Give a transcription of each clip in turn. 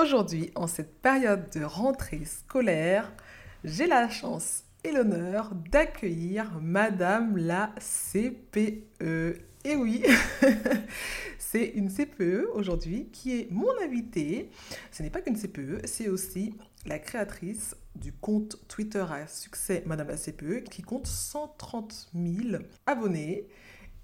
Aujourd'hui, en cette période de rentrée scolaire, j'ai la chance et l'honneur d'accueillir Madame la CPE. Et oui, c'est une CPE aujourd'hui qui est mon invitée. Ce n'est pas qu'une CPE, c'est aussi la créatrice du compte Twitter à succès Madame la CPE qui compte 130 000 abonnés.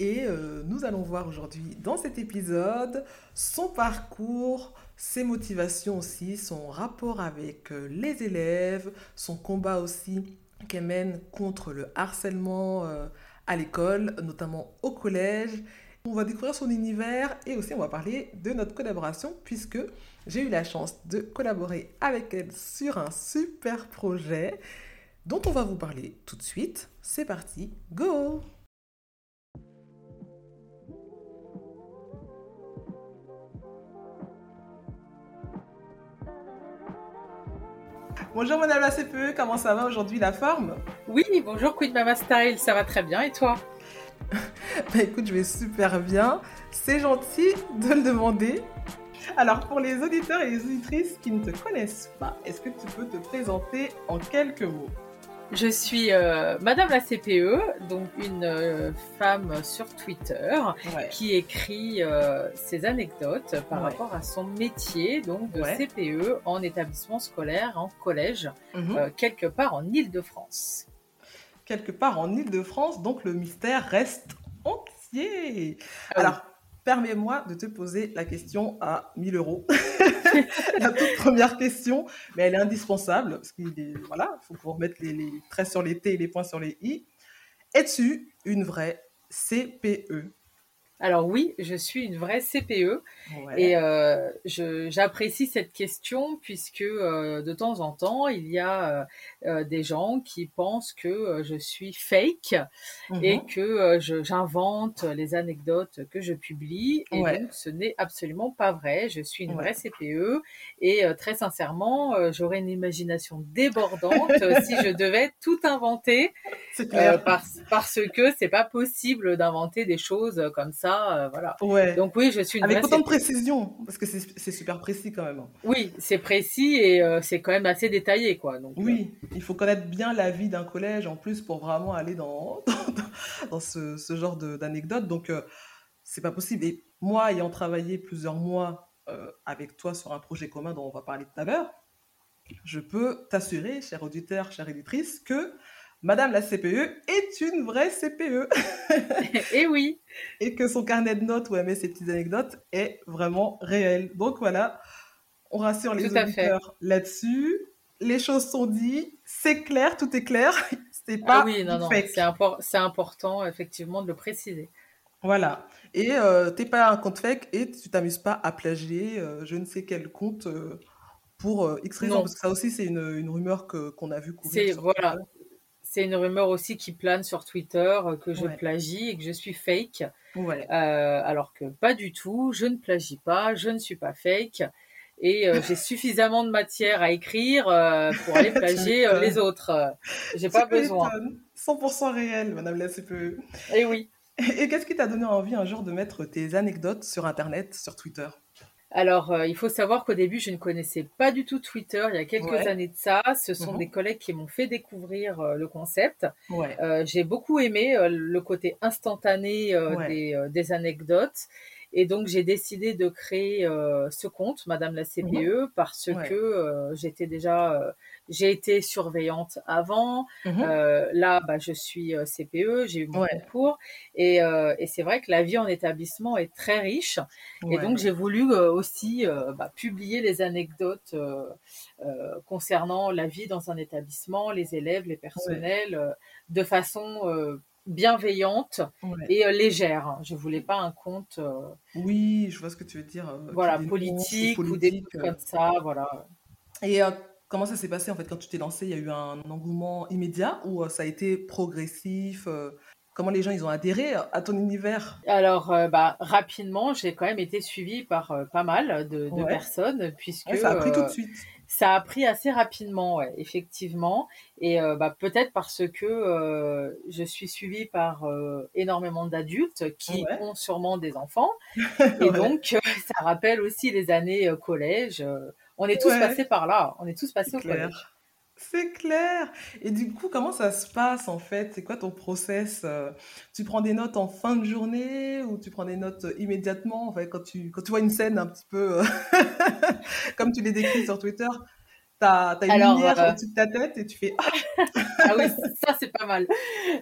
Et euh, nous allons voir aujourd'hui dans cet épisode son parcours, ses motivations aussi, son rapport avec euh, les élèves, son combat aussi qu'elle mène contre le harcèlement euh, à l'école, notamment au collège. On va découvrir son univers et aussi on va parler de notre collaboration puisque j'ai eu la chance de collaborer avec elle sur un super projet dont on va vous parler tout de suite. C'est parti, go Bonjour Madame la CPE, comment ça va aujourd'hui la forme? Oui, bonjour Queen Mama Style, ça va très bien et toi? Bah écoute, je vais super bien. C'est gentil de le demander. Alors pour les auditeurs et les auditrices qui ne te connaissent pas, est-ce que tu peux te présenter en quelques mots? Je suis euh, Madame la CPE, donc une euh, femme sur Twitter qui écrit euh, ses anecdotes par rapport à son métier donc de CPE en établissement scolaire, en collège, mhm. quelque part en Île-de-France. Quelque part en Île-de-France, donc le mystère reste entier. Ah Alors, permets-moi de te poser la question à 1000 euros. la toute première question, mais elle est indispensable parce qu'il voilà, faut qu'on les, traits sur les T et les points sur les I. Es-tu une vraie CPE alors oui, je suis une vraie CPE et euh, j'apprécie cette question puisque euh, de temps en temps, il y a euh, des gens qui pensent que je suis fake et mhm. que j'invente les anecdotes que je publie et donc ce n'est absolument pas vrai. Je suis une vraie CPE et très sincèrement, j'aurais une imagination débordante si je devais tout inventer parce, parce que c'est pas possible d'inventer des choses comme ça euh, voilà. Ouais. Donc oui, je suis une avec autant de précision parce que c'est super précis quand même. Oui, c'est précis et euh, c'est quand même assez détaillé quoi. Donc oui, il faut connaître bien la vie d'un collège en plus pour vraiment aller dans dans, ce, ce, genre d'anecdotes. Donc euh, c'est pas possible. Et moi, ayant travaillé plusieurs mois avec toi sur un projet commun dont on va parler tout à l'heure, je peux t'assurer, cher auditeur, chère éditrice, que Madame la CPE est une vraie CPE. et oui. Et que son carnet de notes où elle met ses petites anecdotes est vraiment réel. Donc voilà, on rassure les auditeurs là-dessus. Les choses sont dites, c'est clair, tout est clair. C'est pas ah oui, non, non, c'est important effectivement de le préciser. Voilà. Et euh, t'es pas un compte fake et tu t'amuses pas à plagier euh, je ne sais quel compte euh, pour euh, X. Parce que ça aussi, c'est une, une rumeur que, qu'on a vu courir. C'est, voilà c'est une rumeur aussi qui plane sur Twitter euh, que je plagie et que je suis fake. Euh, alors que pas du tout, je ne plagie pas, je ne suis pas fake et euh, j'ai suffisamment de matière à écrire pour aller plagier les autres. J'ai pas besoin. 100% réel, Madame la CPE. Et eh oui. Et qu'est-ce qui t'a donné envie un jour de mettre tes anecdotes sur Internet, sur Twitter? Alors, euh, il faut savoir qu'au début, je ne connaissais pas du tout Twitter. Il y a quelques années de ça, ce sont mhm. des collègues qui m'ont fait découvrir euh, le concept. Euh, j'ai beaucoup aimé le côté instantané des, des, anecdotes. Et donc, j'ai décidé de créer ce compte, Madame la CPE, parce que j'étais déjà j'ai été surveillante avant. Euh, là, bah, je suis euh, CPE, j'ai eu mon concours. Et, euh, et c'est vrai que la vie en établissement est très riche. Et donc, j'ai voulu euh, aussi euh, bah, publier les anecdotes concernant la vie dans un établissement, les élèves, les personnels, de façon bienveillante et légère. Je voulais pas un compte. oui, je vois ce que tu veux dire. voilà, politique, ou des trucs comme ça, voilà. Et Comment ça s'est passé en fait quand tu t'es lancé Il y a eu un engouement immédiat ou euh, ça a été progressif euh, Comment les gens ils ont adhéré à ton univers? Alors euh, bah, rapidement, j'ai quand même été suivie par pas mal de, personnes puisque ça a pris tout de suite. Ça a pris assez rapidement, effectivement, et bah, peut-être parce que je suis suivie par énormément d'adultes qui ont sûrement des enfants, et donc ça rappelle aussi les années collège On est tous passés par là. On est tous passés au collège. C'est clair. Et du coup, comment ça se passe en fait? C'est quoi ton process euh? Tu prends des notes en fin de journée ou tu prends des notes euh, immédiatement? En fait, quand, tu, quand tu vois une scène un petit peu euh, comme tu l'as décrit sur Twitter T'as as une lumière au-dessus de ta tête et tu fais Ah oui, ça c'est pas mal.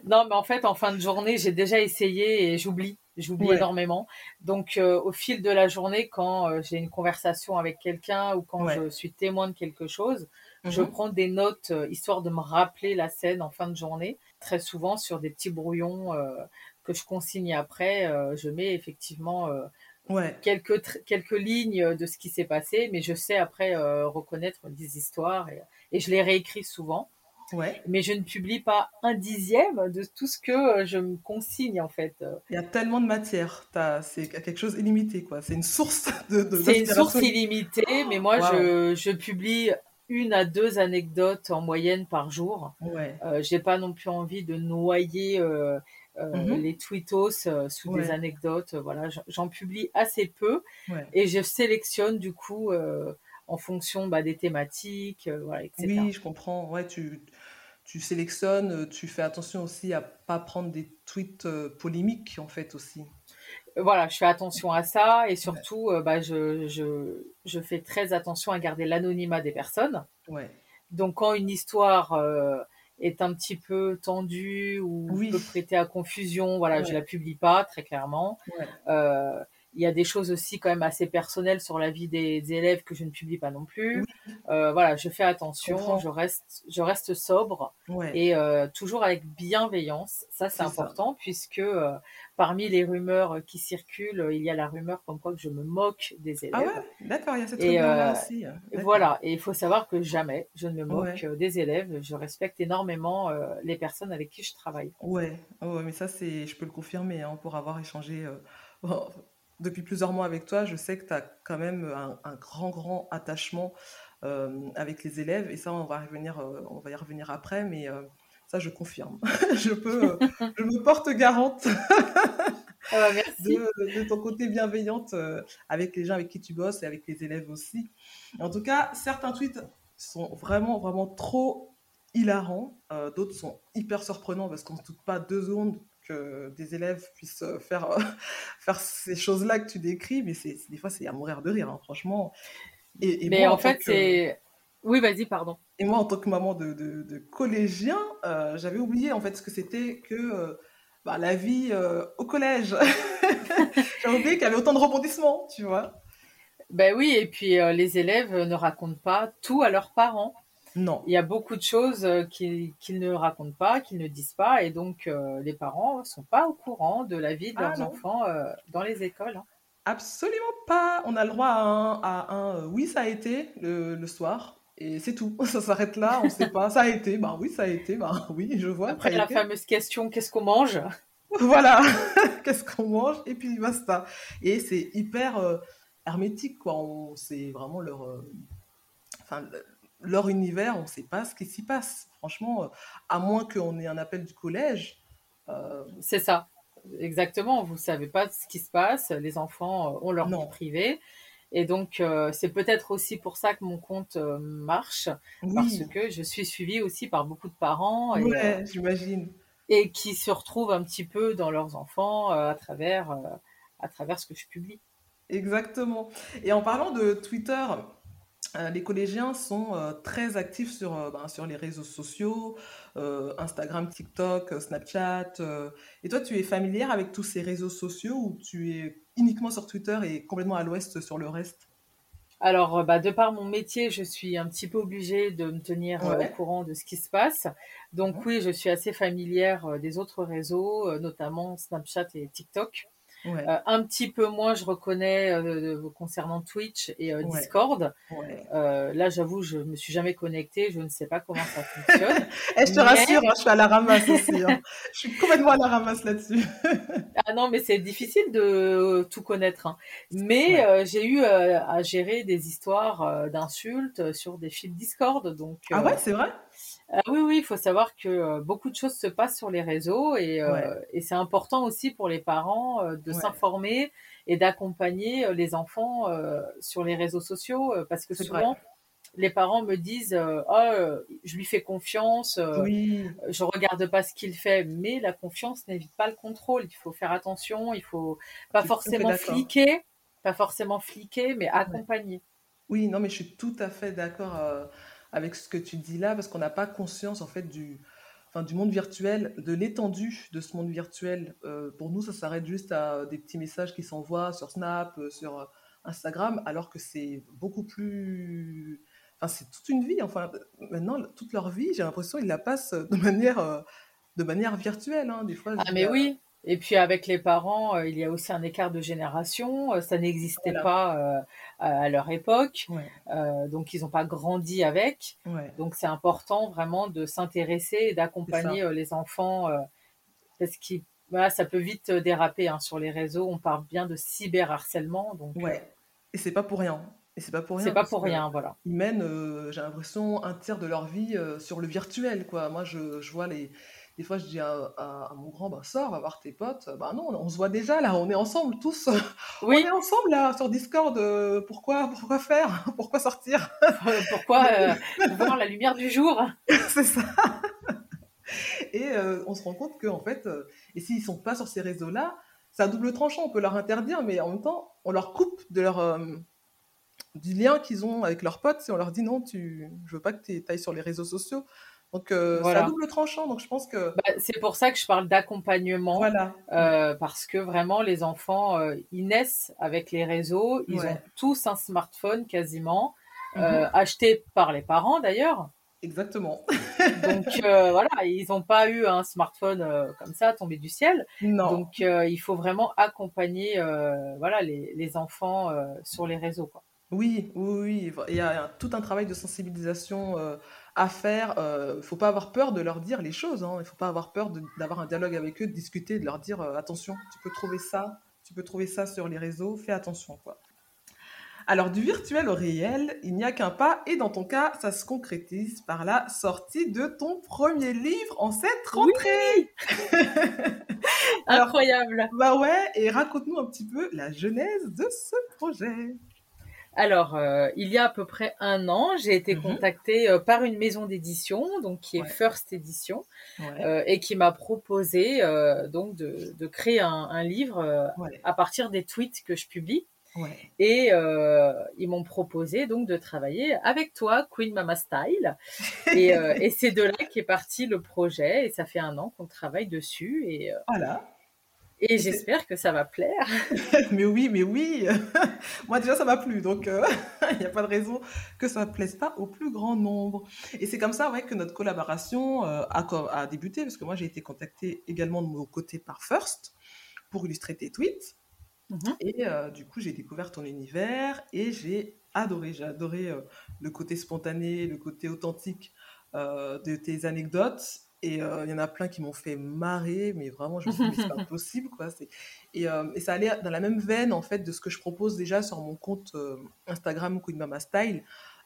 Non, mais en fait, en fin de journée, j'ai déjà essayé et j'oublie. J'oublie énormément. Donc, au fil de la journée, quand j'ai une conversation avec quelqu'un ou quand je suis témoin de quelque chose, je mhm. prends des notes euh, histoire de me rappeler la scène en fin de journée. Très souvent sur des petits brouillons euh, que je consigne après, euh, je mets effectivement quelques, quelques lignes de ce qui s'est passé, mais je sais après reconnaître des histoires et, je les réécris souvent. Ouais. Mais je ne publie pas un dixième de tout ce que je me consigne en fait. Il y a tellement de matière, c'est quelque chose illimité quoi. C'est une source de. de c'est une source illimitée, mais moi je, je, publie une à deux anecdotes en moyenne par jour. Ouais. Euh, j'ai pas non plus envie de noyer euh, euh, mhm. les tweetos sous des anecdotes. Voilà, j'en publie assez peu et je sélectionne du coup en fonction bah, des thématiques, voilà, etc. Oui, je comprends. Ouais, tu, tu sélectionnes, tu fais attention aussi à pas prendre des tweets polémiques en fait aussi voilà, je fais attention à ça et surtout, euh, bah, je, je, je, fais très attention à garder l'anonymat des personnes. Ouais. Donc, quand une histoire euh, est un petit peu tendue ou peut prêter à confusion, voilà, je la publie pas très clairement. Euh, il y a des choses aussi quand même assez personnelles sur la vie des, élèves que je ne publie pas non plus. Euh, voilà, je fais attention, je reste, je reste sobre et euh, toujours avec bienveillance. Ça, c'est important puisque euh, parmi les rumeurs qui circulent, il y a la rumeur comme quoi que je me moque des élèves. Ah ouais, d'accord, il y a cette rumeur aussi. Voilà, et il faut savoir que jamais je ne me moque des élèves. Je respecte énormément les personnes avec qui je travaille. Ouais, ouais mais ça, c'est, je peux le confirmer hein, pour avoir échangé depuis plusieurs mois avec toi, je sais que tu as quand même un, grand, grand attachement euh, avec les élèves. Et ça, on va, revenir, euh, on va y revenir après, mais euh, ça, je confirme. je, peux, je me porte garante ah bah, De, ton côté bienveillante avec les gens avec qui tu bosses et avec les élèves aussi. En tout cas, certains tweets sont vraiment, vraiment trop hilarants. D'autres sont hyper surprenants parce qu'on ne se doute pas deux secondes que des élèves puissent euh, faire, euh, faire ces choses-là que tu décris, mais c'est, des fois, c'est à mourir de rire, hein, franchement. Et, mais en, fait, c'est. Oui, vas-y, pardon. Et moi, en tant que maman de, de, collégien, euh, j'avais oublié en fait ce que c'était que bah, la vie au collège. J'avais oublié qu'il y avait autant de rebondissements, tu vois. Ben oui, et puis les élèves ne racontent pas tout à leurs parents. Non. Il y a beaucoup de choses euh, qu'ils ne racontent pas, qu'ils ne disent pas, et donc euh, les parents ne sont pas au courant de la vie de leurs ah enfants euh, dans les écoles. Hein. Absolument pas. On a le droit à un, oui, ça a été le, soir. Et c'est tout. Ça s'arrête là. On ne sait pas. Ça a été. Bah oui, ça a été. Bah oui, je vois. Après la fameuse question, qu'est-ce qu'on mange? Voilà. qu'est-ce qu'on mange? Et puis basta. Et c'est hyper hermétique, quoi. C'est vraiment leur. Enfin, leur univers, on ne sait pas ce qui s'y passe. Franchement, euh, à moins qu'on ait un appel du collège. Euh, c'est ça, exactement. Vous ne savez pas ce qui se passe. Les enfants euh, ont leur vie privée. Et donc, c'est peut-être aussi pour ça que mon compte marche, parce que je suis suivie aussi par beaucoup de parents. Et, j'imagine. Et qui se retrouvent un petit peu dans leurs enfants à, travers, à travers ce que je publie. Exactement. Et en parlant de Twitter, euh, les collégiens sont euh, très actifs sur, euh, ben, sur les réseaux sociaux, Instagram, TikTok, Snapchat. et toi, tu es familière avec tous ces réseaux sociaux ou tu es uniquement sur Twitter et complètement à l'ouest sur le reste? Alors, bah, de par mon métier, je suis un petit peu obligée de me tenir au courant de ce qui se passe. Donc oui, je suis assez familière des autres réseaux, notamment Snapchat et TikTok. Euh, un petit peu moins, je reconnais euh, concernant Twitch et euh, Discord. là, j'avoue, je me suis jamais connectée, je ne sais pas comment ça fonctionne. et eh, je te rassure, hein, je suis à la ramasse aussi. Hein. je suis complètement à la ramasse là-dessus. ah non, mais c'est difficile de tout connaître. Hein. Mais j'ai eu à gérer des histoires d'insultes sur des fils Discord. Donc, ah ouais, c'est vrai? Oui, oui, il faut savoir que beaucoup de choses se passent sur les réseaux et, et c'est important aussi pour les parents de s'informer et d'accompagner les enfants sur les réseaux sociaux parce que souvent, les parents me disent oh, je lui fais confiance, oui. je regarde pas ce qu'il fait, mais la confiance n'évite pas le contrôle. Il faut faire attention, il faut pas forcément fliquer, pas forcément fliquer, mais accompagner. Oui, non, mais je suis tout à fait d'accord avec ce que tu dis là, parce qu'on n'a pas conscience en fait du, enfin, du monde virtuel, de l'étendue de ce monde virtuel. pour nous, ça s'arrête juste à des petits messages qui s'envoient sur Snap, sur Instagram, alors que c'est beaucoup plus c'est toute une vie. Enfin, maintenant, toute leur vie, j'ai l'impression qu'ils la passent de manière, euh, de manière virtuelle. Hein, des fois, ah, mais oui. Et puis avec les parents, euh, il y a aussi un écart de génération. Euh, ça n'existait pas à leur époque. donc, ils n'ont pas grandi avec. Donc, c'est important vraiment de s'intéresser et d'accompagner les enfants. parce que voilà, ça peut vite déraper hein, sur les réseaux. On parle bien de cyberharcèlement. Donc, ouais. Et c'est pas pour rien. Et c'est pas pour rien. C'est pas pour rien, voilà. Ils mènent, euh, j'ai l'impression, un tiers de leur vie euh, sur le virtuel, quoi. Moi, je, je, vois les. Des fois, je dis à, mon grand, bah, sors, va voir tes potes. Bah non, on se voit déjà, là, on est ensemble tous. Oui. On est ensemble, là, sur Discord. Euh, pourquoi, pourquoi faire? Pourquoi sortir? Pourquoi voir la lumière du jour? C'est ça. Et on se rend compte qu'en fait, et s'ils sont pas sur ces réseaux-là, c'est un double tranchant. On peut leur interdire, mais en même temps, on leur coupe de leur du lien qu'ils ont avec leurs potes si on leur dit non, tu, je veux pas que tu ailles sur les réseaux sociaux. Donc euh, c'est un double tranchant. Donc je pense que bah, c'est pour ça que je parle d'accompagnement. Voilà. Euh, parce que vraiment les enfants euh, ils naissent avec les réseaux, ils ont tous un smartphone quasiment mhm. acheté par les parents d'ailleurs. Exactement. Donc voilà, ils n'ont pas eu un smartphone comme ça tombé du ciel. Non. Donc il faut vraiment accompagner voilà les, les enfants sur les réseaux quoi. Oui, oui, oui. Il y a tout un travail de sensibilisation euh, à faire. Il euh, ne faut pas avoir peur de leur dire les choses. Hein. Il ne faut pas avoir peur d'avoir un dialogue avec eux, de discuter, de leur dire euh, attention, tu peux trouver ça, tu peux trouver ça sur les réseaux, fais attention. Quoi. Alors, du virtuel au réel, il n'y a qu'un pas, et dans ton cas, ça se concrétise par la sortie de ton premier livre en cette rentrée. Incroyable. Bah ouais, et raconte-nous un petit peu la genèse de ce projet. Alors, euh, il y a à peu près un an, j'ai été mhm. contactée euh, par une maison d'édition, donc qui est First Edition, euh, et qui m'a proposé donc de, créer un, livre à partir des tweets que je publie. Et ils m'ont proposé donc de travailler avec toi, Queen Mama Style. Et, et c'est de là qu'est parti le projet. Et ça fait un an qu'on travaille dessus. Et voilà. Et j'espère que ça va plaire. mais oui, mais oui. Moi déjà ça m'a plu, donc euh, il n'y a pas de raison que ça ne plaise pas au plus grand nombre. Et c'est comme ça ouais, que notre collaboration euh, a, a, débuté, parce que moi j'ai été contactée également de mon côté par First pour illustrer tes tweets. Mhm. Et euh, du coup j'ai découvert ton univers et j'ai adoré, j'ai adoré le côté spontané, le côté authentique de tes anecdotes et euh, il y en a plein qui m'ont fait marrer, mais vraiment, je me suis dit, c'est pas possible, quoi. Et, euh, et, ça allait dans la même veine, en fait, de ce que je propose déjà sur mon compte euh, Instagram Queen Mama Style,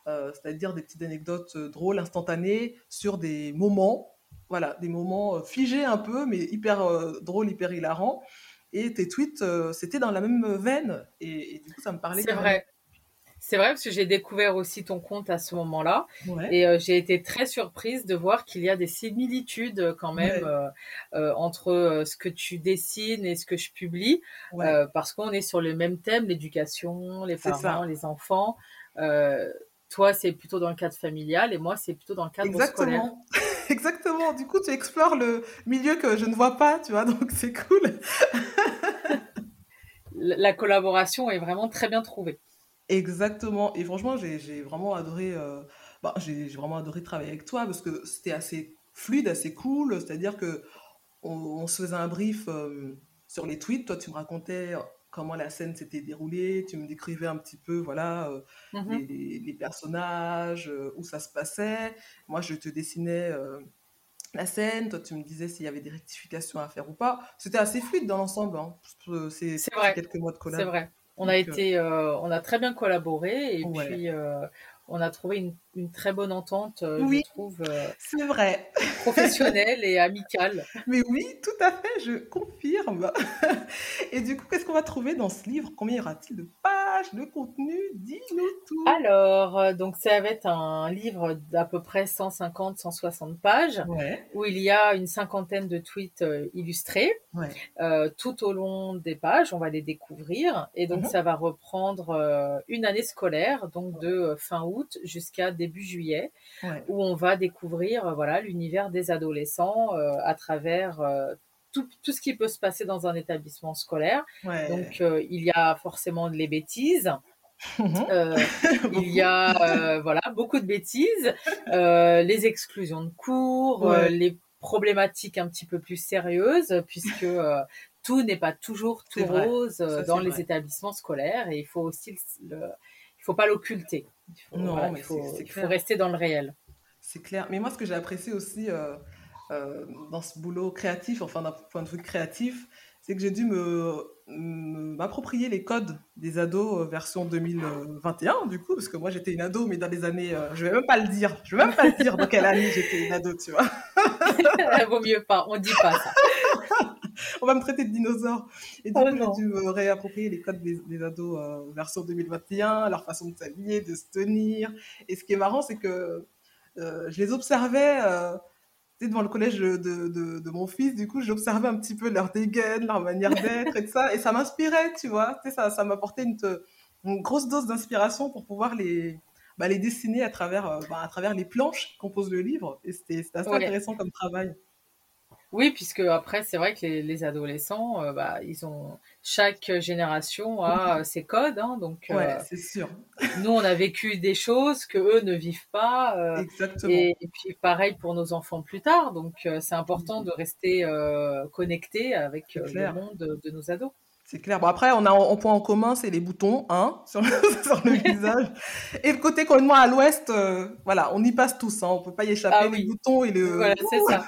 c'est-à-dire des petites anecdotes drôles, instantanées, sur des moments, voilà, des moments figés un peu, mais hyper drôles, hyper hilarants. Et tes tweets, c'était dans la même veine, et, du coup, ça me parlait. C'est vrai. C'est vrai parce que j'ai découvert aussi ton compte à ce moment-là et euh, j'ai été très surprise de voir qu'il y a des similitudes euh, quand même euh, entre ce que tu dessines et ce que je publie parce qu'on est sur le même thème, l'éducation, les parents, les enfants. toi, c'est plutôt dans le cadre familial et moi, c'est plutôt dans le cadre scolaire. Exactement. Du coup, tu explores le milieu que je ne vois pas, tu vois, donc c'est cool. la collaboration est vraiment très bien trouvée. Exactement. Et franchement, j'ai vraiment adoré, euh, bah, j'ai vraiment adoré travailler avec toi parce que c'était assez fluide, assez cool. C'est-à-dire que on, se faisait un brief euh, sur les tweets. Toi, tu me racontais comment la scène s'était déroulée. Tu me décrivais un petit peu, voilà, euh, mmh les, personnages, où ça se passait. Moi, je te dessinais la scène. Toi, tu me disais s'il y avait des rectifications à faire ou pas. C'était assez fluide dans l'ensemble. Hein. C'est quelques mois de collab. C'est vrai. On a euh, été, euh, on a très bien collaboré et puis euh, on a trouvé une, une très bonne entente, je trouve. c'est vrai. Professionnelle et amicale. Mais oui, tout à fait, je confirme. et du coup, qu'est-ce qu'on va trouver dans ce livre? Combien y aura-t-il de pages, de contenu Dis-nous tout. Alors, donc ça va être un livre d'à peu près 150-160 pages, où il y a une cinquantaine de tweets illustrés. tout au long des pages, on va les découvrir. Et donc, mhm. ça va reprendre une année scolaire, donc de fin août jusqu'à début juillet, où on va découvrir euh, voilà l'univers des adolescents euh, à travers euh, tout, tout, ce qui peut se passer dans un établissement scolaire. Donc il y a forcément les bêtises. Mhm. il y a voilà beaucoup de bêtises, les exclusions de cours, les problématiques un petit peu plus sérieuses, puisque tout n'est pas toujours tout rose dans les établissements scolaires et il faut aussi le, il faut pas l'occulter. Non, il faut, rester dans le réel. C'est clair. Mais moi, ce que j'ai apprécié aussi euh, euh, dans ce boulot créatif, enfin d'un point de vue créatif, c'est que j'ai dû m'approprier les codes des ados euh, version 2021 du coup parce que moi j'étais une ado mais dans les années je vais même pas le dire je vais même pas le dire dans quelle année j'étais une ado tu vois vaut mieux pas on dit pas ça on va me traiter de dinosaure. Et du oh coup, j'ai dû me réapproprier les codes des, ados euh, version 2021, leur façon de s'habiller, de se tenir. Et ce qui est marrant, c'est que euh, je les observais euh, devant le collège de, de, de, mon fils. Du coup, j'observais un petit peu leur dégaine, leur manière d'être et ça. Et ça m'inspirait, tu vois. Tu sais, ça, ça m'apportait une, une grosse dose d'inspiration pour pouvoir les, bah, les dessiner à travers, euh, bah, à travers les planches qui composent le livre. Et c'était assez intéressant comme travail. Oui, puisque après, c'est vrai que les, adolescents, euh, bah, ils ont chaque génération a ses codes, hein, donc. Euh, c'est sûr. nous, on a vécu des choses que eux ne vivent pas. Euh, Exactement. Et, puis pareil pour nos enfants plus tard, donc c'est important de rester connecté avec le monde de, nos ados. C'est clair. Bon, après, on a un point en commun, c'est les boutons, hein, sur le, sur le visage. Et le côté complètement à l'ouest, voilà, on y passe tous, hein, on peut pas y échapper. Ah, Les boutons et le. Voilà, c'est ça.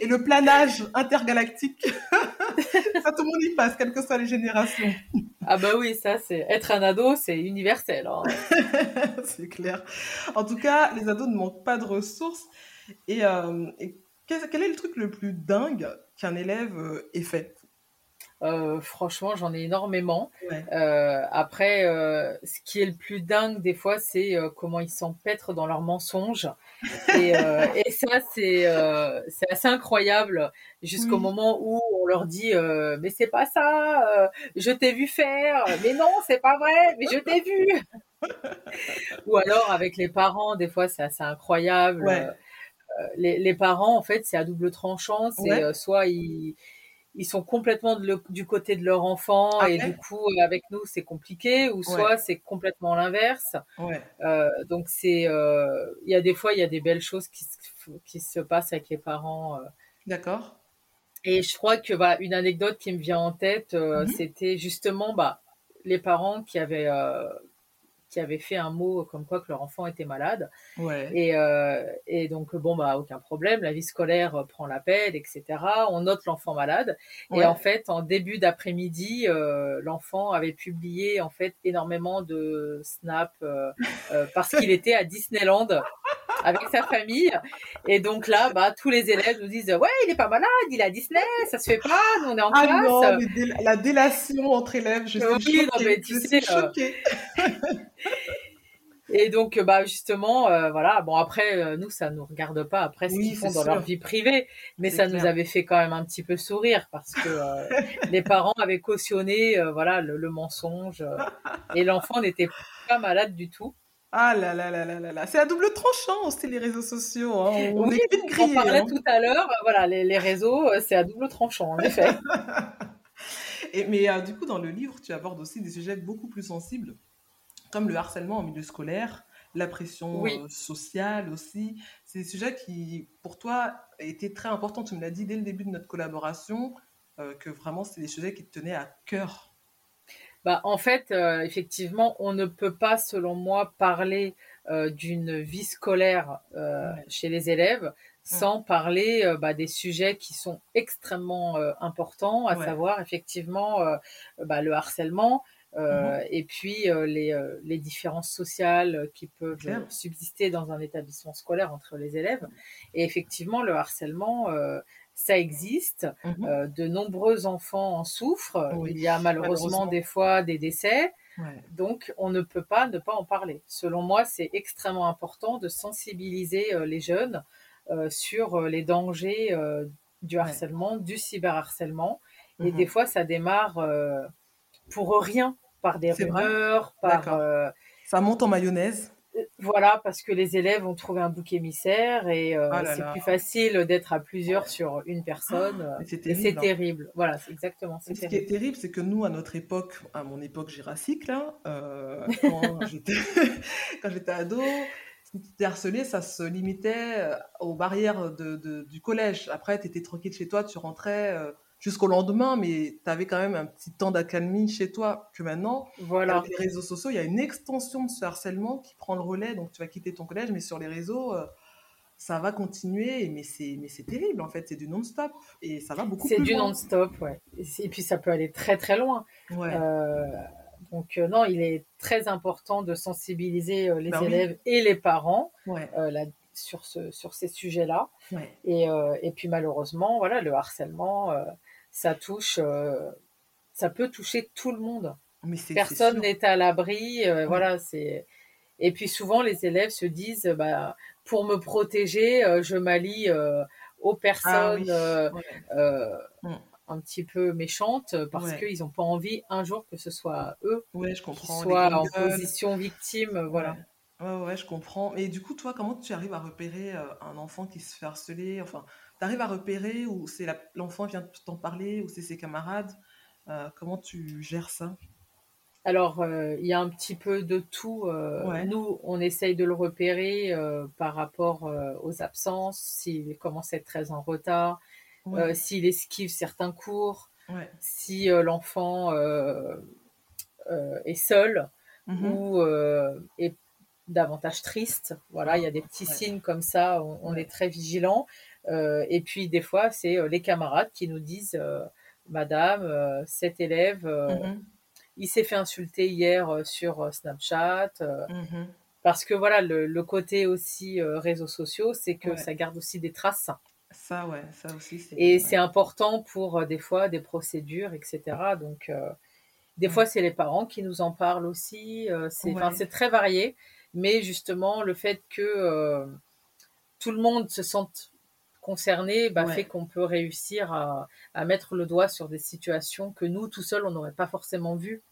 Et le planage intergalactique. ça, tout le monde y passe, quelles que soient les générations. Ah bah oui, ça, c'est être un ado, c'est universel. Hein. c'est clair. En tout cas, les ados ne manquent pas de ressources. Et, euh, quel, est le truc le plus dingue qu'un élève euh, ait fait? Euh, franchement, j'en ai énormément. Euh, après, euh, ce qui est le plus dingue des fois, c'est comment ils s'empêtrent dans leurs mensonges. Et, et ça, c'est c'est assez incroyable jusqu'au moment où on leur dit mais c'est pas ça, je t'ai vu faire, mais non, c'est pas vrai, mais je t'ai vu. Ou alors avec les parents, des fois, c'est assez incroyable. Les, les, parents, en fait, c'est à double tranchant. C'est soit ils ils sont complètement du côté de leur enfant ah et du coup avec nous c'est compliqué ou soit c'est complètement l'inverse. Euh, donc c'est euh, il y a des fois il y a des belles choses qui, qui se passent avec les parents. Euh. D'accord. Et je crois que bah, une anecdote qui me vient en tête, mmh c'était justement bah, les parents qui avaient qui avaient fait un mot comme quoi que leur enfant était malade. Et, euh, et donc, bon, bah, aucun problème, la vie scolaire prend l'appel, etc. On note l'enfant malade. Et en fait, en début d'après-midi, euh, l'enfant avait publié en fait énormément de snaps euh, parce qu'il était à Disneyland avec sa famille. Et donc là, bah, tous les élèves nous disent Ouais, il est pas malade, il est à Disney, ça se fait pas, nous on est en ah classe. Non, mais la délation entre élèves, je suis choquée. tu sais, choquée. Et donc, bah justement, euh, voilà. Bon, après, euh, nous, ça nous regarde pas après ce qu'ils font dans leur vie privée, mais ça nous avait fait quand même un petit peu sourire parce que euh, les parents avaient cautionné, voilà, le, mensonge et l'enfant n'était pas malade du tout. Ah là là là là là c'est à double tranchant aussi les réseaux sociaux. Hein. On, oui, on parlait hein. tout à l'heure, voilà, les, les réseaux, c'est à double tranchant en effet. Et, mais du coup, dans le livre, tu abordes aussi des sujets beaucoup plus sensibles comme le harcèlement en milieu scolaire, la pression euh, sociale aussi. C'est des sujets qui, pour toi, étaient très importants. Tu me l'as dit dès le début de notre collaboration, euh, que vraiment, c'est des sujets qui te tenaient à cœur. Bah, en fait, euh, effectivement, on ne peut pas, selon moi, parler d'une vie scolaire chez les élèves mmh. sans parler bah, des sujets qui sont extrêmement importants, à savoir effectivement bah, le harcèlement, Mhm. Et puis les, les, différences sociales qui peuvent subsister dans un établissement scolaire entre les élèves. Et effectivement, le harcèlement, ça existe. Mhm. de nombreux enfants en souffrent. Il y a malheureusement, des fois des décès. Donc, on ne peut pas ne pas en parler. Selon moi, c'est extrêmement important de sensibiliser les jeunes sur les dangers du harcèlement, du cyberharcèlement. Et des mhm. fois, ça démarre euh, pour rien, par des rumeurs, par. Euh, ça monte en mayonnaise. Euh, voilà, parce que les élèves ont trouvé un bouc émissaire et oh c'est plus facile d'être à plusieurs sur une personne. Oh, c'est terrible. Hein. terrible. Voilà, c'est exactement. Ce qui est terrible, c'est que nous, à notre époque, à mon époque jurassique, là, quand j'étais ado, si tu étais harcelé, ça se limitait aux barrières de, du collège. Après, tu étais tranquille chez toi, tu rentrais jusqu'au lendemain, mais tu avais quand même un petit temps d'accalmie chez toi que maintenant. Voilà. Avec les réseaux sociaux, il y a une extension de ce harcèlement qui prend le relais. Donc, tu vas quitter ton collège, mais sur les réseaux, euh, ça va continuer. Mais c'est, mais c'est terrible, en fait. C'est du non-stop. Et ça va beaucoup plus loin. C'est du non-stop, ouais. Et, puis, ça peut aller très, très loin. Ouais. Euh, donc, euh, non, il est très important de sensibiliser les bah élèves et les parents sur, ce, sur ces sujets-là. Et, et, puis, malheureusement, voilà, le harcèlement ça touche, euh, ça peut toucher tout le monde. Mais Personne n'est à l'abri, euh, voilà. C'est et puis souvent les élèves se disent, bah, pour me protéger, euh, je m'allie aux ah personnes. Mm. un petit peu méchantes parce qu'ils n'ont pas envie un jour que ce soit eux je comprends. qui soient en position victime. Voilà. Ouais. ouais, je comprends. Et du coup, toi, comment tu arrives à repérer un enfant qui se fait harceler? Enfin, tu arrives à repérer ou c'est l'enfant vient t'en parler ou c'est ses camarades euh, Comment tu gères ça? Alors, euh, il y a un petit peu de tout. Euh, nous, on essaye de le repérer par rapport aux absences, s'il commence à être très en retard, s'il esquive certains cours, si l'enfant est seul mm-hmm. ou est davantage triste. Voilà, il y a des petits signes comme ça, on est très vigilant. Euh, et puis des fois, c'est euh, les camarades qui nous disent, euh, Madame, cet élève, mhm. il s'est fait insulter hier sur Snapchat. Mhm. Parce que voilà, le, côté aussi réseaux sociaux, c'est que ça garde aussi des traces. Ça, ouais, ça aussi. Et c'est important pour des fois des procédures, etc. Donc, des fois, c'est les parents qui nous en parlent aussi. c'est très varié. Mais justement, le fait que tout le monde se sente concerné bah, fait qu'on peut réussir à, mettre le doigt sur des situations que nous, tout seuls, on n'aurait pas forcément vues.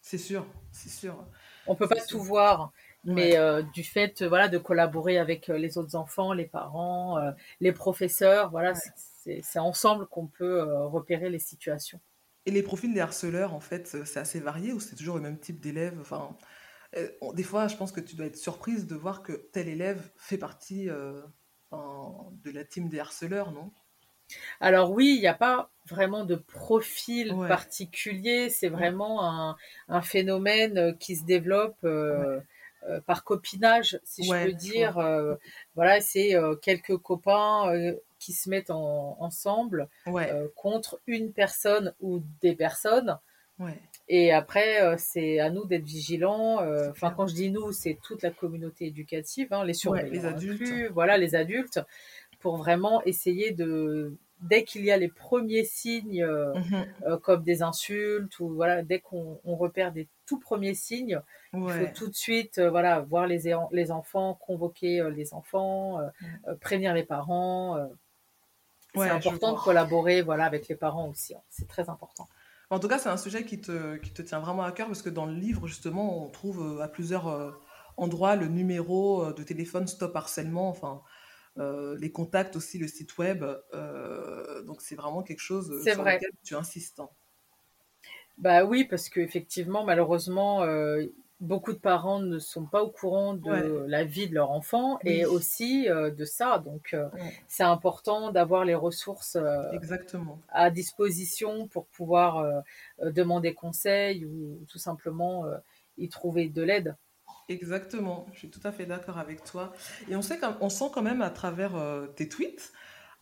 C'est sûr, c'est sûr. On peut pas tout voir, mais euh, du fait voilà, de collaborer avec euh, les autres enfants, les parents, euh, les professeurs, voilà, c'est ensemble qu'on peut repérer les situations. Et les profils des harceleurs, en fait, c'est assez varié ou c'est toujours le même type d'élève enfin, Des fois, je pense que tu dois être surprise de voir que tel élève fait partie de la team des harceleurs, non? Alors oui, il n'y a pas vraiment de profil particulier, c'est vraiment un, phénomène euh, qui se développe euh, euh, par copinage, si je peux dire. voilà, c'est quelques copains qui se mettent ensemble contre une personne ou des personnes. Et après, euh, c'est à nous d'être vigilants. Euh, enfin, quand je dis nous, c'est toute la communauté éducative, hein, les surveillants, les adultes, voilà, les adultes, pour vraiment essayer de, dès qu'il y a les premiers signes, euh, mhm. comme des insultes ou voilà, dès qu'on repère des tout premiers signes, il faut tout de suite, voilà, voir les, les enfants, convoquer les enfants, prévenir les parents. c'est important de collaborer, voilà, avec les parents aussi. Hein. c'est très important. En tout cas, c'est un sujet qui te, qui te tient vraiment à cœur parce que dans le livre, justement, on trouve euh, à plusieurs euh, endroits le numéro euh, de téléphone Stop Harcèlement, enfin, les contacts aussi, le site web. donc, c'est vraiment quelque chose sur vrai. lequel tu insistes. Hein. Bah oui, parce qu'effectivement, malheureusement, beaucoup de parents ne sont pas au courant de la vie de leur enfant et aussi euh, de ça. Donc, euh, c'est important d'avoir les ressources euh, Exactement. à disposition pour pouvoir demander conseil ou tout simplement y trouver de l'aide. Exactement, je suis tout à fait d'accord avec toi. Et on, sait on sent quand même à travers tes tweets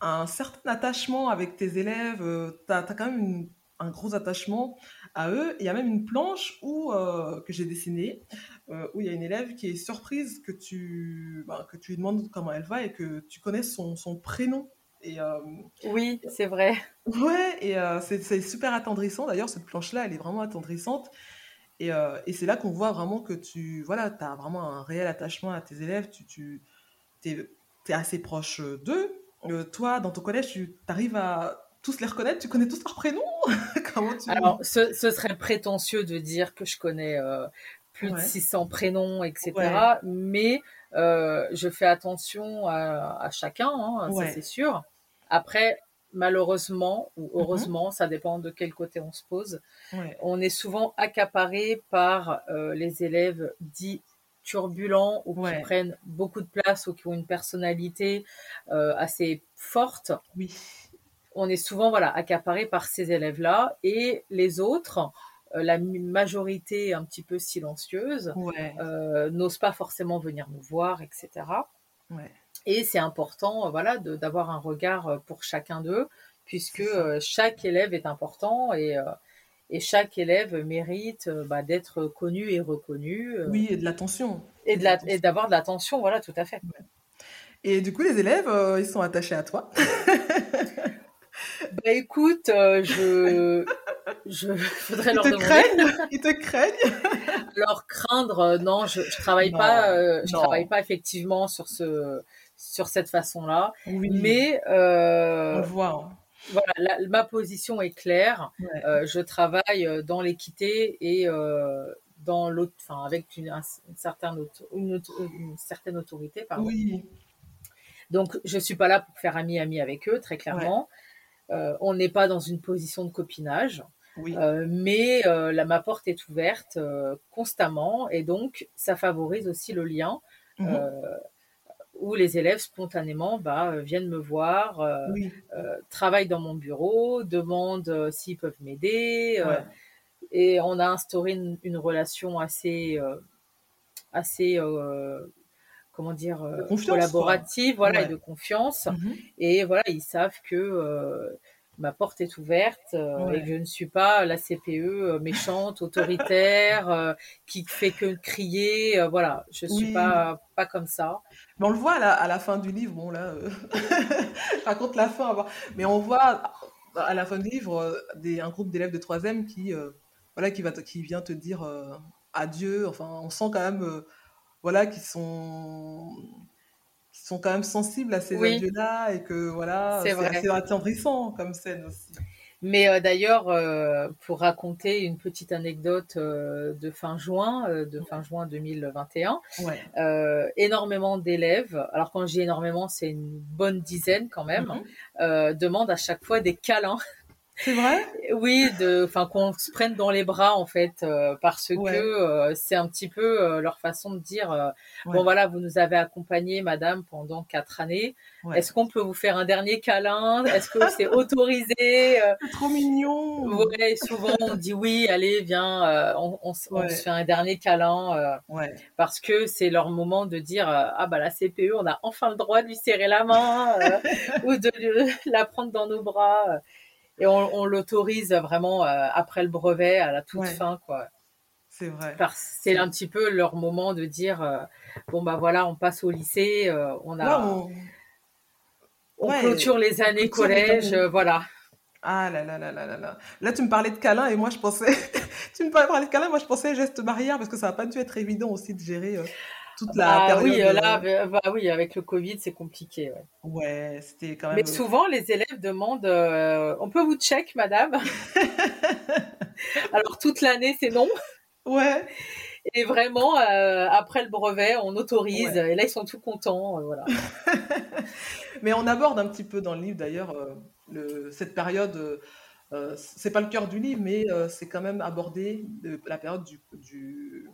un certain attachement avec tes élèves. tu as, quand même une un gros attachement à eux. Il y a même une planche où, que j'ai dessinée où il y a une élève qui est surprise que tu, bah, que tu lui demandes comment elle va et que tu connaisses son, son prénom. Et, oui, c'est vrai. Ouais, et c'est super attendrissant. D'ailleurs, cette planche-là, elle est vraiment attendrissante. Et, et c'est là qu'on voit vraiment que tu voilà, as vraiment un réel attachement à tes élèves. Tu, tu es, es, assez proche d'eux. toi, dans ton collège, tu arrives à tous les reconnaître? Tu connais tous leurs prénoms? Comment tu... Alors, ce, ce, serait prétentieux de dire que je connais plus de 600 prénoms, etc. Mais euh, je fais attention à, chacun, hein, ça c'est sûr. Après, malheureusement ou mhm. heureusement, ça dépend de quel côté on se pose, on est souvent accaparé par euh, les élèves dits turbulents ou qui prennent beaucoup de place ou qui ont une personnalité euh, assez forte. Oui. On est souvent voilà accaparé par ces élèves-là et les autres euh, la majorité un petit peu silencieuse euh, n'ose pas forcément venir nous voir, etc. Et c'est important, euh, voilà, d'avoir un regard pour chacun d'eux, puisque chaque élève est important et et chaque élève mérite bah, d'être connu et reconnu. oui, et de l'attention. Et d'avoir de l'attention, voilà, tout à fait. Et du coup, les élèves, ils sont attachés à toi Bah écoute, je, je voudrais ils leur te demander. Craignent Ils te craignent Leur craindre, euh, non, je, je travaille pas, euh, je travaille pas effectivement sur ce, sur cette façon-là. Oui. Mais euh, on voit. Hein. Voilà, ma position est claire. Euh, je travaille dans l'équité et euh, dans l'autre, enfin avec une, une, certaine une, une, certaine autorité, pardon. Oui. Donc je suis pas là pour faire ami ami avec eux, très clairement. Euh, on n'est pas dans une position de copinage. Euh, mais euh, la, ma porte est ouverte constamment et donc ça favorise aussi le lien mhm. où les élèves spontanément bah, viennent me voir, travaillent dans mon bureau, demandent s'ils peuvent m'aider. et on a instauré une, relation assez, assez comment dire collaborative voilà et de confiance mhm. et voilà ils savent que ma porte est ouverte euh, et que je ne suis pas la CPE euh, méchante, autoritaire, euh, qui fait que crier. voilà, je suis pas pas comme ça. Mais on le voit à la, fin du livre. Bon là, je raconte la fin, mais on voit à la fin du livre des, un groupe d'élèves de troisième qui voilà qui va qui vient te dire adieu. Enfin, on sent quand même voilà qu'ils sont sont quand même sensibles à ces oui. là et que voilà, c'est assez attendrissant comme scène aussi. Mais euh, d'ailleurs, euh, pour raconter une petite anecdote euh, de fin juin, de fin juin 2021, ouais. énormément d'élèves, alors quand je dis énormément, c'est une bonne dizaine quand même, mm-hmm. demandent à chaque fois des câlins c'est vrai? Oui, de, enfin qu'on se prenne dans les bras en fait, euh, parce que euh, c'est un petit peu euh, leur façon de dire bon voilà, vous nous avez accompagné, Madame, pendant quatre années. Est-ce qu'on peut vous faire un dernier câlin? Est-ce que c'est autorisé C'est trop mignon. Ouais, souvent on dit oui, allez, viens, on, on, se fait un dernier câlin, parce que c'est leur moment de dire ah bah la CPE, on a enfin le droit de lui serrer la main ou de, de la prendre dans nos bras et on, l'autorise vraiment euh, après le brevet à la toute fin quoi. C'est vrai. C'est un petit peu leur moment de dire euh, bon bah voilà on passe au lycée euh, on a on, clôture les années collège voilà. Ah là là là là là là. Là, tu me parlais de câlin et moi, je pensais. tu me parlais de câlin, moi, je pensais geste barrière parce que ça n'a pas dû être évident aussi de gérer toute la bah, période. Oui, là, bah, bah, oui, avec le Covid, c'est compliqué. Ouais, ouais c'était quand même. Mais souvent, les élèves demandent euh, On peut vous check, madame? Alors, toute l'année, c'est non. Ouais. Et vraiment, euh, après le brevet, on autorise. Et là, ils sont tout contents. Euh, voilà. Mais on aborde un petit peu dans le livre, d'ailleurs, le, cette période. c'est pas le cœur du livre, mais c'est quand même abordé de, la période du, du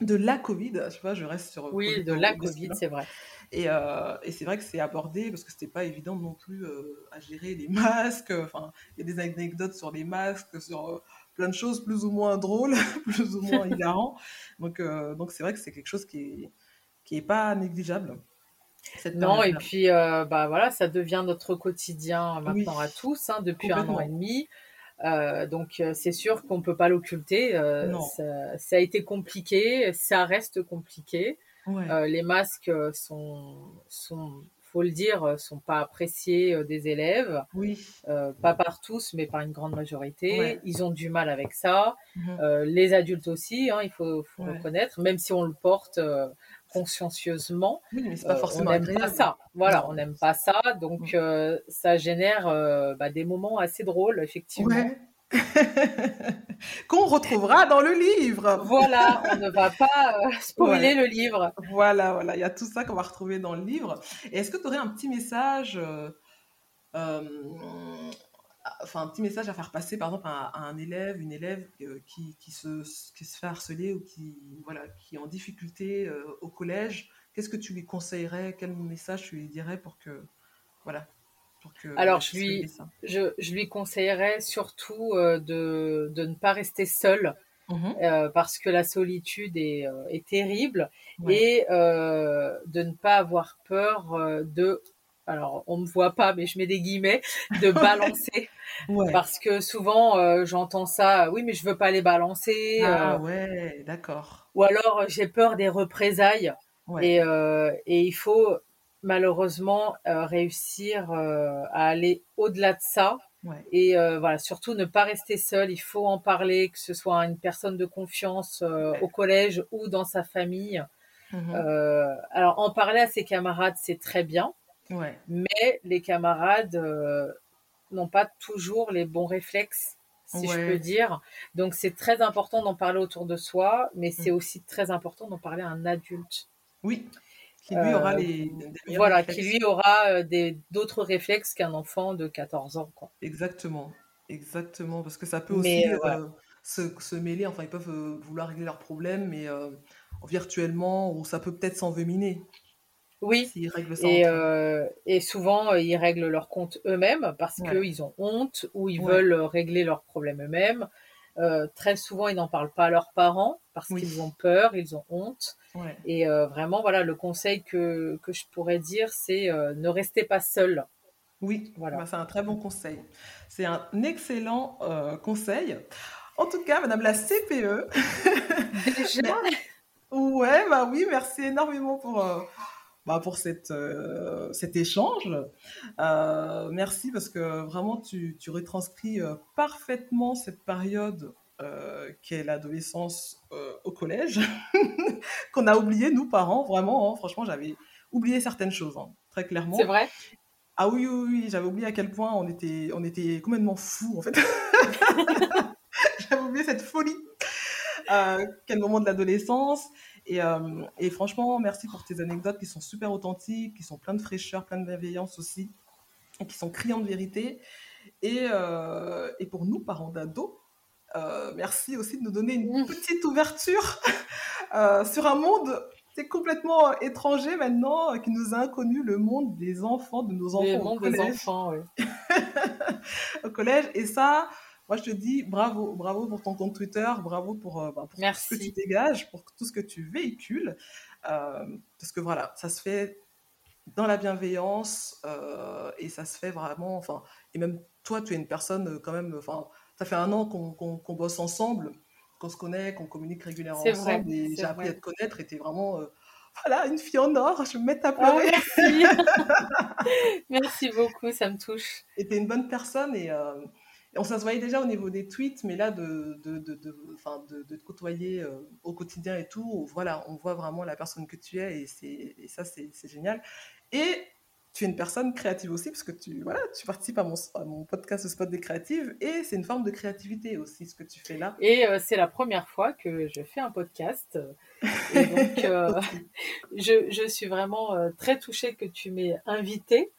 de la Covid, je vois, je reste sur. Oui, de la Covid, c'est vrai. Et, euh, et c'est vrai que c'est abordé parce que c'était pas évident non plus euh, à gérer les masques. Enfin, il y a des anecdotes sur les masques, sur euh, plein de choses plus ou moins drôles, plus ou moins hilarants. Donc, donc c'est vrai que c'est quelque chose qui est, qui est pas négligeable. Non, et puis bah voilà, ça devient notre quotidien maintenant à tous hein, depuis un an et demi. Donc c'est sûr qu'on peut pas l'occulter. Ça, ça, a été compliqué, ça reste compliqué. les masques sont, sont faut le dire, euh, sont pas appréciés euh, des élèves. Oui. Euh, pas par tous, mais par une grande majorité. Ils ont du mal avec ça. Mhm. les adultes aussi, hein, il faut, reconnaître, même si on le porte consciencieusement. Oui, mais pas forcément on pas ça. Voilà, on n'aime pas ça. Donc, ça génère bah, des moments assez drôles, effectivement. qu'on retrouvera dans le livre. Voilà, on ne va pas euh, spoiler le livre. Voilà, voilà, il y a tout ça qu'on va retrouver dans le livre. Et est-ce que tu aurais un petit message, euh, euh, enfin un petit message à faire passer, par exemple, à, un élève, une élève qui, qui, se, qui se fait harceler ou qui, voilà, qui est en difficulté au collège Qu'est-ce que tu lui conseillerais? Quel message tu lui dirais pour que, voilà, alors, je lui, je, je, lui conseillerais surtout euh, de, de, ne pas rester seul. Euh, parce que la solitude est, euh, est terrible et de ne pas avoir peur de alors on me voit pas mais je mets des guillemets de balancer parce que souvent j'entends ça oui mais je veux pas les balancer ah ouais d'accord ou alors j'ai peur des représailles et, et il faut malheureusement euh, réussir euh, à aller au-delà de ça. Et euh, voilà, surtout ne pas rester seul. Il faut en parler, que ce soit une personne de confiance au collège ou dans sa famille. Mhm. alors en parler à ses camarades, c'est très bien. Mais les camarades n'ont pas toujours les bons réflexes si je peux dire. Donc c'est très important d'en parler autour de soi, mais c'est mm. aussi très important d'en parler à un adulte. Oui, qui lui aura les, voilà, qui lui aura d'autres réflexes qu'un enfant de 14 ans. Quoi. Exactement, exactement, parce que ça peut aussi euh, euh, se, se, mêler, enfin ils peuvent euh, vouloir régler leurs problèmes, mais virtuellement, ou ça peut peut-être s'envenimer. Oui, et, et, souvent ils règlent leur compte eux-mêmes parce qu'ils ont honte ou ils veulent régler leurs problèmes eux-mêmes. très souvent, ils n'en parlent pas à leurs parents parce qu'ils ont peur, ils ont honte. Et euh, vraiment, voilà, le conseil que, que je pourrais dire, c'est euh, ne restez pas seul. Oui, voilà. Bah, c'est un très bon conseil. C'est un excellent euh, conseil. En tout cas, Madame la CPE. Déjà Ouais, bah oui, merci énormément pour, bah pour cette, cet échange. merci parce que vraiment, tu, tu retranscris parfaitement cette période euh, qui est l'adolescence euh, au collège, qu'on a oublié, nous, parents, vraiment. Hein, franchement, j'avais oublié certaines choses, hein, très clairement. C'est vrai Ah oui, oui, oui, j'avais oublié à quel point on était, on était complètement fous, en fait. j'avais oublié cette folie. Euh, quel moment de l'adolescence. Et, et, franchement, merci pour tes anecdotes qui sont super authentiques, qui sont pleines de fraîcheur, pleines de bienveillance aussi, et qui sont criants de vérité. Et, et pour nous, parents d'ados, euh, merci aussi de nous donner une mmh. petite ouverture euh, sur un monde c'est complètement étranger maintenant, qui nous a inconnu le monde des enfants, de nos enfants. Le monde des enfants, oui. au collège. Et ça, moi, je te dis bravo, bravo pour ton compte Twitter, bravo pour, euh, bah, tout ce que tu dégages, pour tout ce que tu véhicules. parce que voilà, ça se fait dans la bienveillance et ça se fait vraiment, enfin, et même toi, tu es une personne quand même, enfin, ça fait un an qu'on bosse ensemble, qu'on se connaît, qu'on communique régulièrement ensemble. et j'ai appris à te connaître et tu es vraiment euh, voilà, une fille en or. Je me mets à oh, pleurer. merci. merci beaucoup, ça me touche. Et tu es une bonne personne et, euh, on se voyait déjà au niveau des tweets, mais là, de, de, de, de, de te côtoyer euh, au quotidien et tout, voilà, on voit vraiment la personne que tu es et, et ça, c'est génial. Et tu es une personne créative aussi, parce que tu, voilà, tu participes à mon, mon podcast Spot des créatives, et c'est une forme de créativité aussi, ce que tu fais là. Et euh, c'est la première fois que je fais un podcast. Et donc, euh, je, je, suis vraiment très touchée que tu m'aies invitée.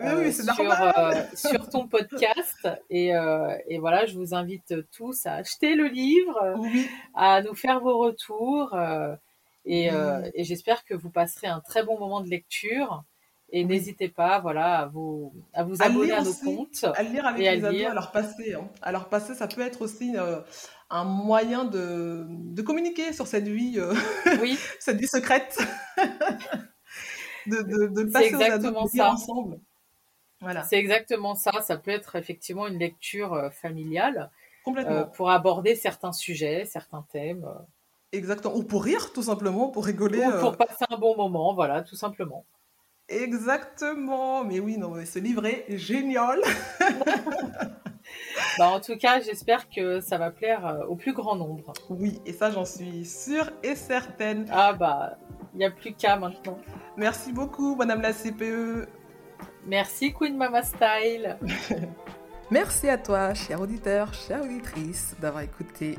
Oui, sur, sur, ton podcast. Et, et, voilà, je vous invite tous à acheter le livre, à nous faire vos retours. et, et j'espère que vous passerez un très bon moment de lecture. Et n'hésitez pas, voilà, à vous, à vous abonner à, nos comptes. À lire avec les ados, à leur passer. Hein. À leur passer, ça peut être aussi euh, un moyen de, de, communiquer sur cette vie, euh, oui. cette vie secrète. de, de, de passer aux ados, ça. ensemble. Voilà. C'est exactement ça. Ça peut être effectivement une lecture familiale pour aborder certains sujets, certains thèmes. Exactement. Ou pour rire, tout simplement, pour rigoler. Ou pour passer un bon moment, voilà, tout simplement. Exactement. Mais oui, non, mais ce livre est génial. bah, en tout cas, j'espère que ça va plaire euh, au plus grand nombre. Oui, et ça, j'en suis sûre et certaine. Ah bah, il n'y a plus qu'à maintenant. Merci beaucoup, Madame la CPE. Merci, Queen Mama Style. Merci à toi, cher auditeur, chère auditrice, d'avoir écouté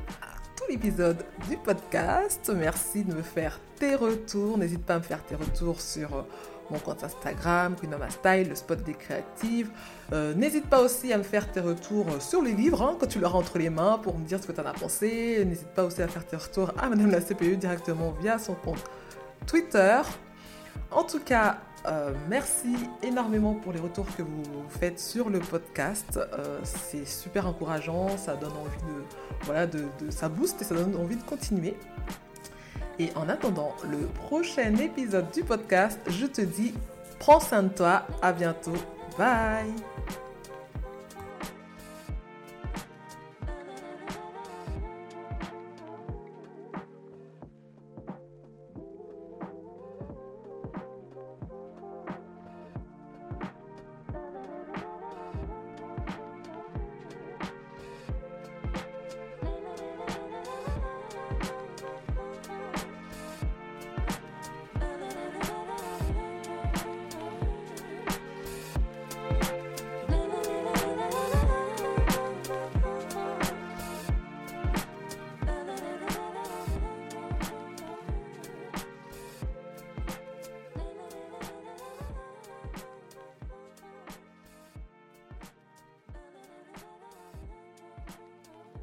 tout l'épisode du podcast. Merci de me faire tes retours. N'hésite pas à me faire tes retours sur euh, mon compte Instagram, Queen Style, le spot des créatives. Euh, n'hésite pas aussi à me faire tes retours sur les livres hein, quand tu leur entre les mains pour me dire ce que tu en as pensé. N'hésite pas aussi à faire tes retours à Madame la CPU directement via son compte Twitter. En tout cas, euh, merci énormément pour les retours que vous faites sur le podcast. Euh, c'est super encourageant, ça donne envie de, voilà, de, ça booste et ça donne envie de continuer. Et en attendant le prochain épisode du podcast, je te dis, prends soin de toi, à bientôt, bye